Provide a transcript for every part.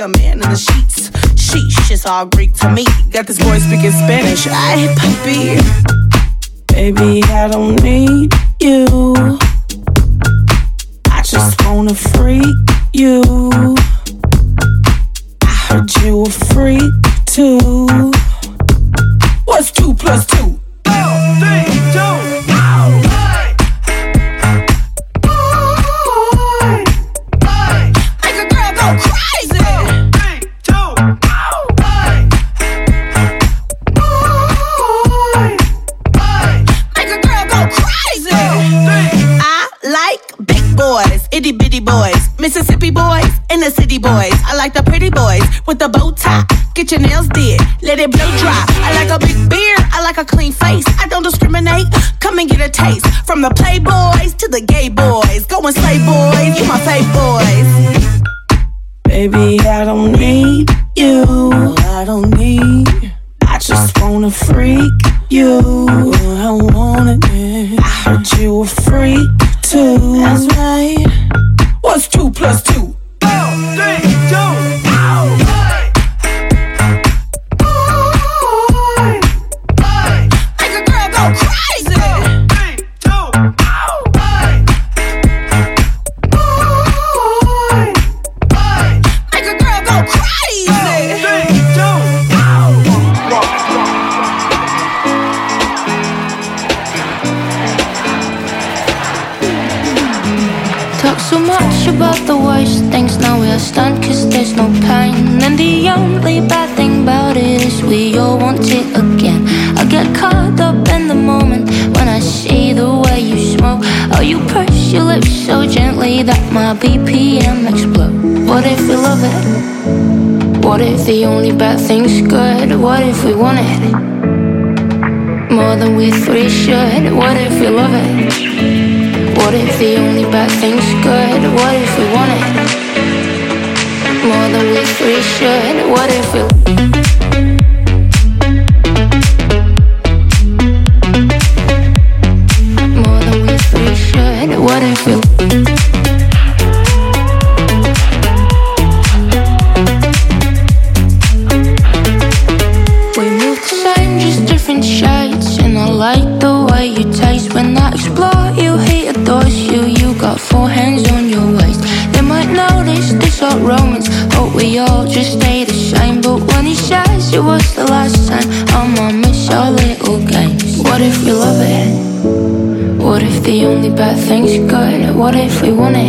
a man in the sheets. Sheesh, it's all Greek to me. Got this boy speaking Spanish. I puppy. Baby, I don't need you. I just wanna freak you. I heard you were freak too. What's two plus two? Oh, three, two. Mississippi boys and the city boys. I like the pretty boys with the bow tie. Get your nails did, let it blow dry. I like a big beard, I like a clean face. I don't discriminate, come and get a taste. From the playboys to the gay boys. Go and slay boys, you my playboys. boys. Baby, I don't need you. I don't need. I just wanna freak you. I want it. I heard you a freak too. That's right. What's two plus two? we all want it again. I get caught up in the moment when I see the way you smoke. Oh, you purse your lips so gently that my BPM explode. What if we love it? What if the only bad thing's good? What if we want it? More than we three should. What if we love it? What if the only bad thing's good? What if we want it? More than we three should. What if we I feel. You wanna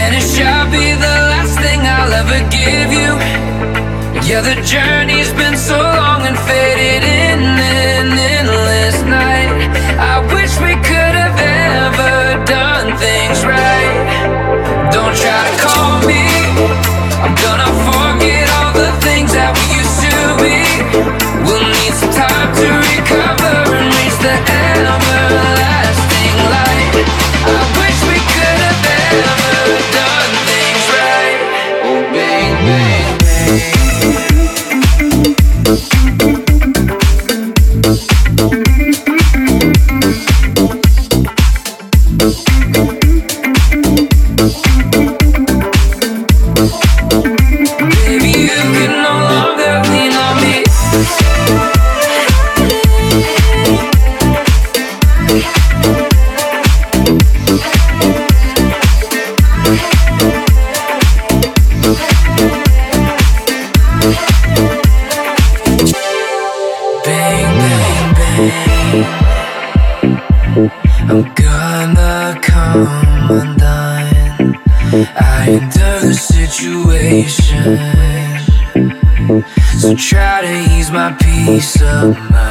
And it shall be the last thing I'll ever give you. Yeah, the journey's been so long and faded in. Peace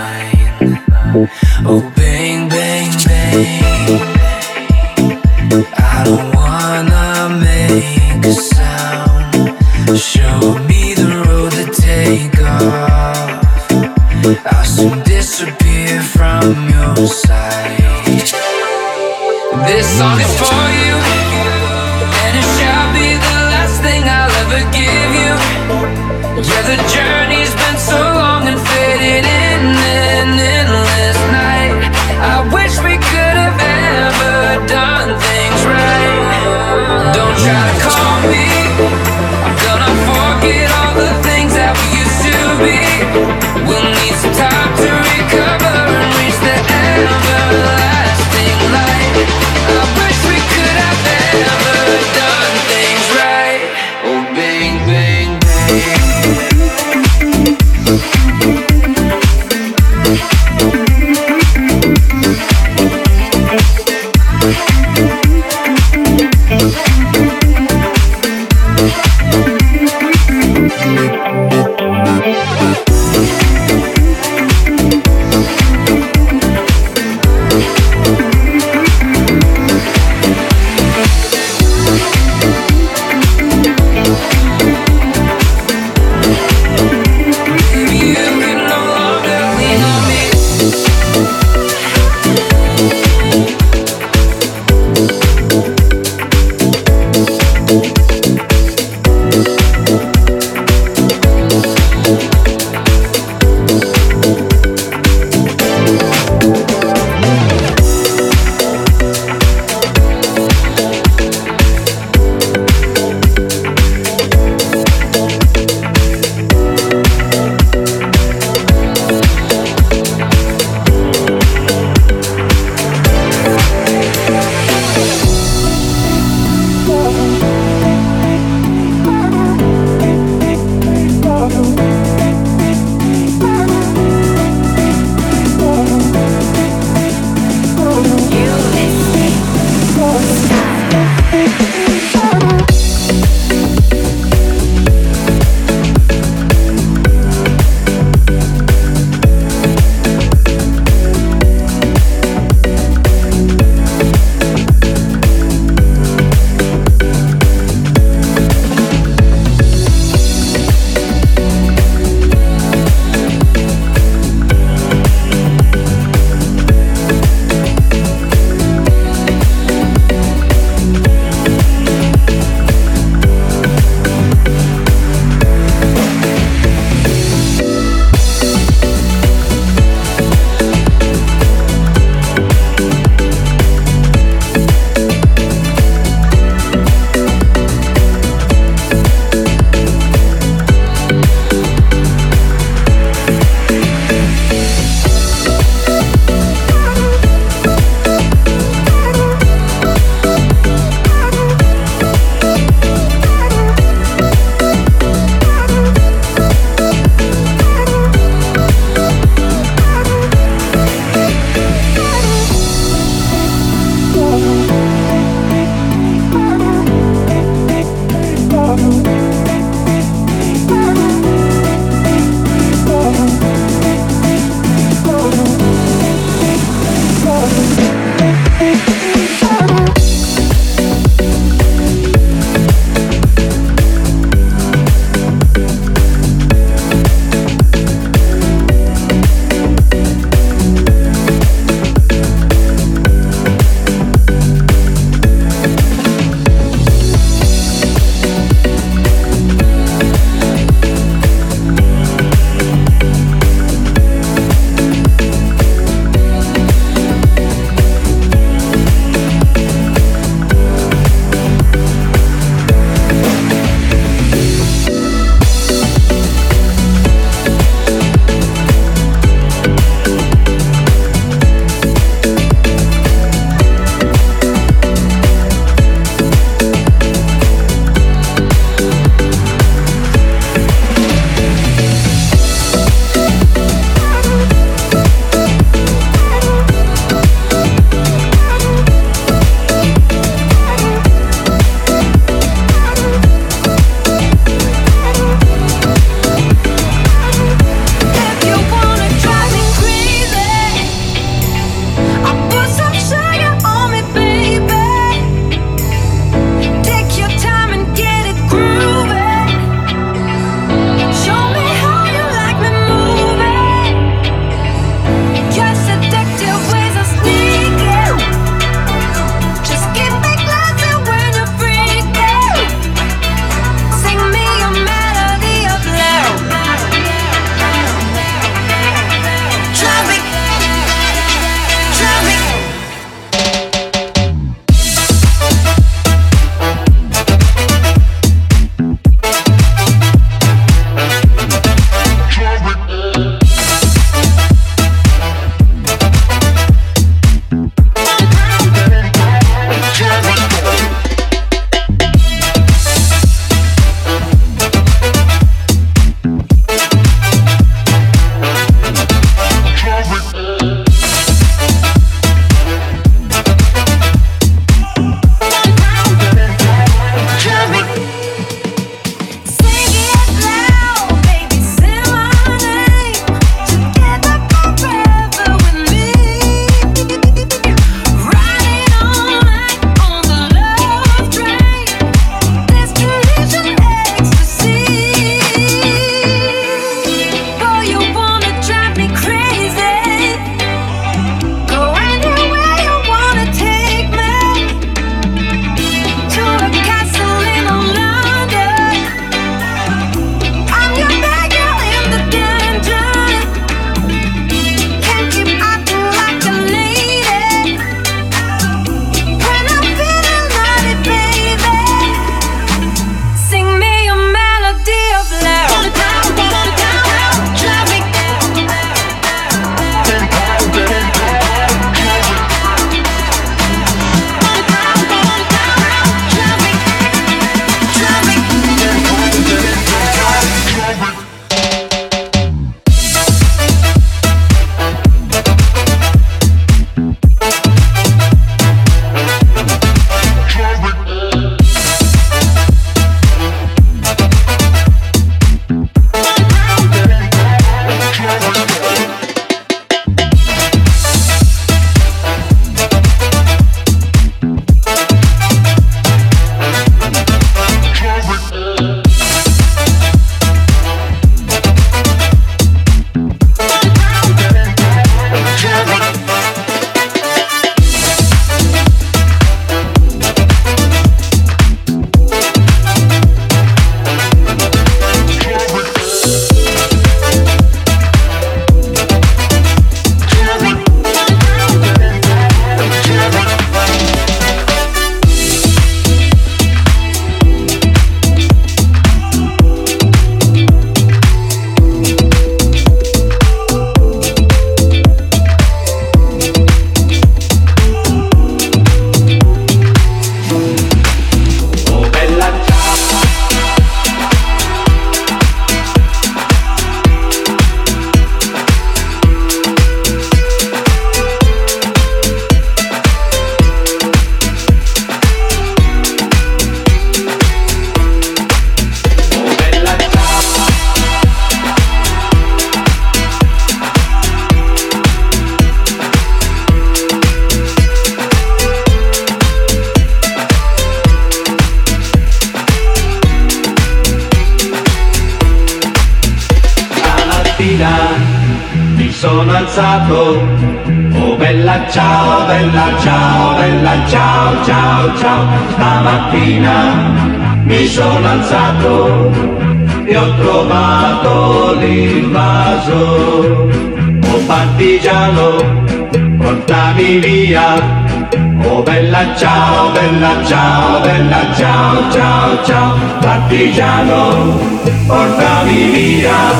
banda, ciao ciao ciao, partigiano, portami via,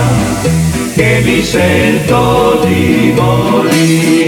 che mi sento di morire.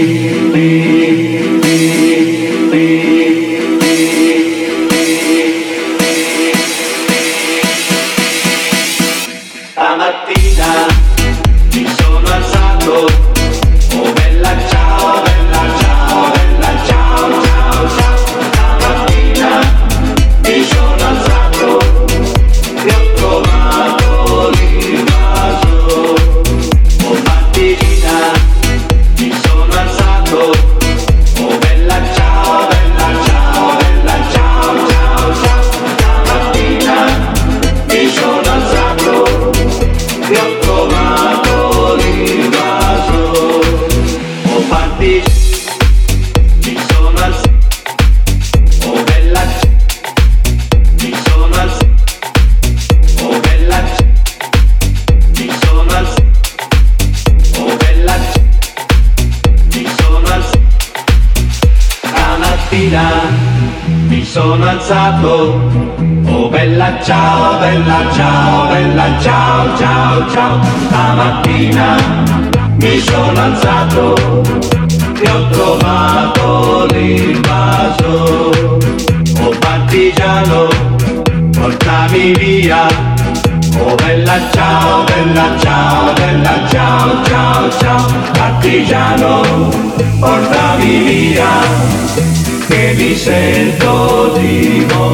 Se do di voi.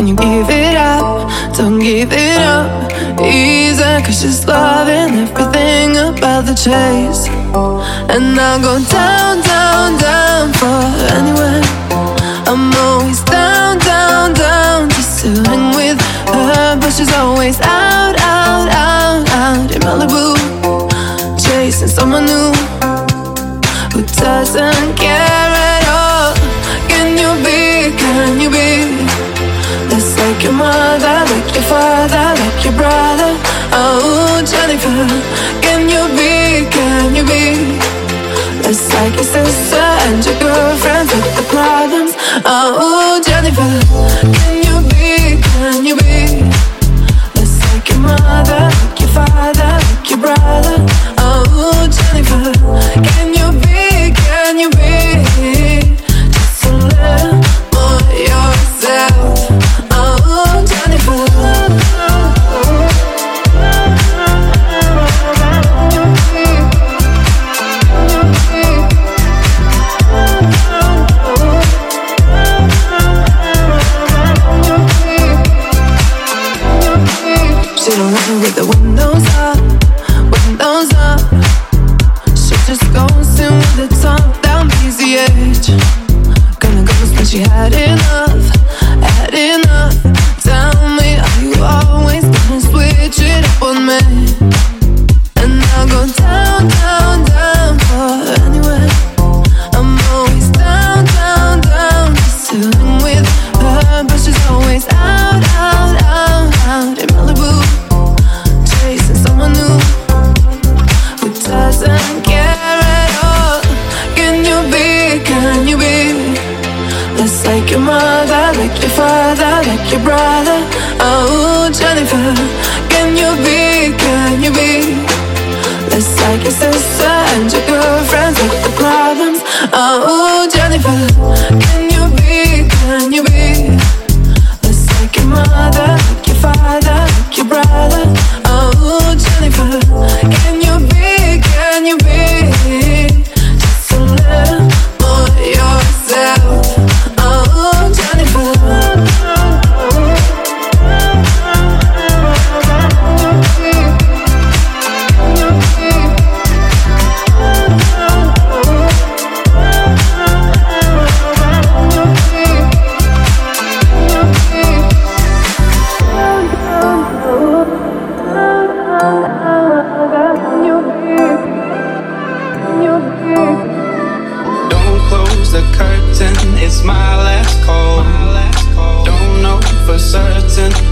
when you give it up. Don't give it up easy, cause she's loving everything about the chase. And I'll go down, down, down for anyone. I'm always down, down, down just to hang with her, but she's always out, out, out, out in Malibu, chasing someone new who doesn't like your mother, like your father, like your brother. Oh, Jennifer, can you be, can you be? less like your sister and your girlfriend with the problems. Oh, Jennifer.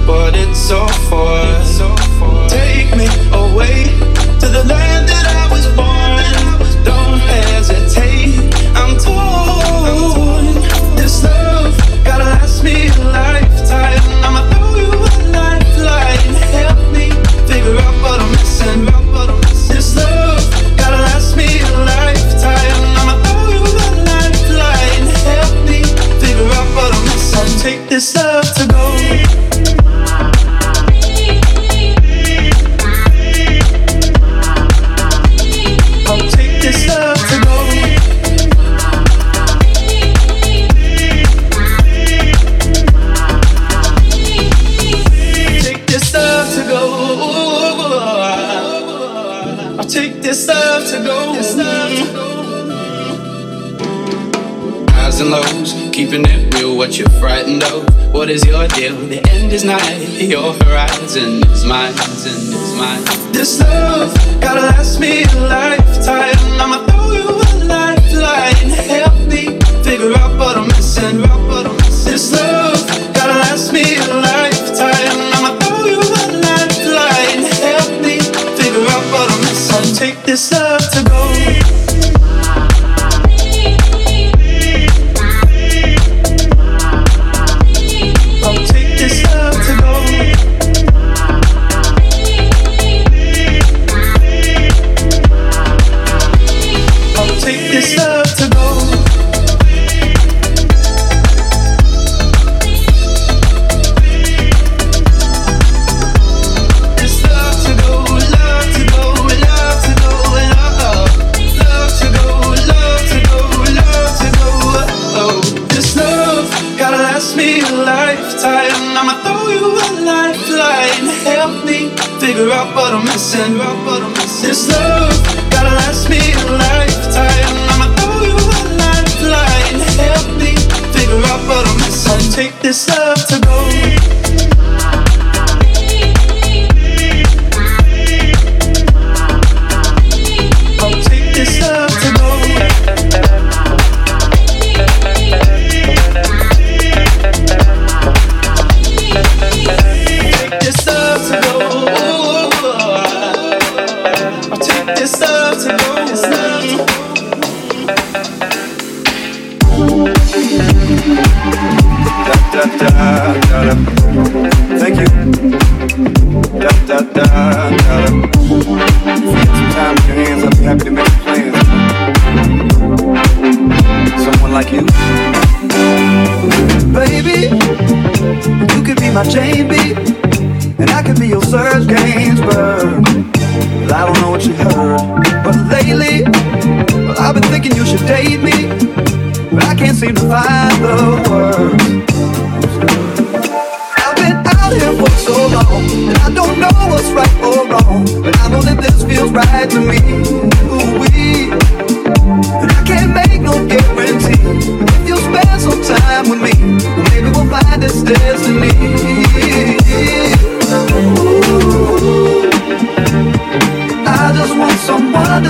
but it's all for. your horizon is mine, is mine. This love gotta last me alive.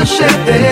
Someone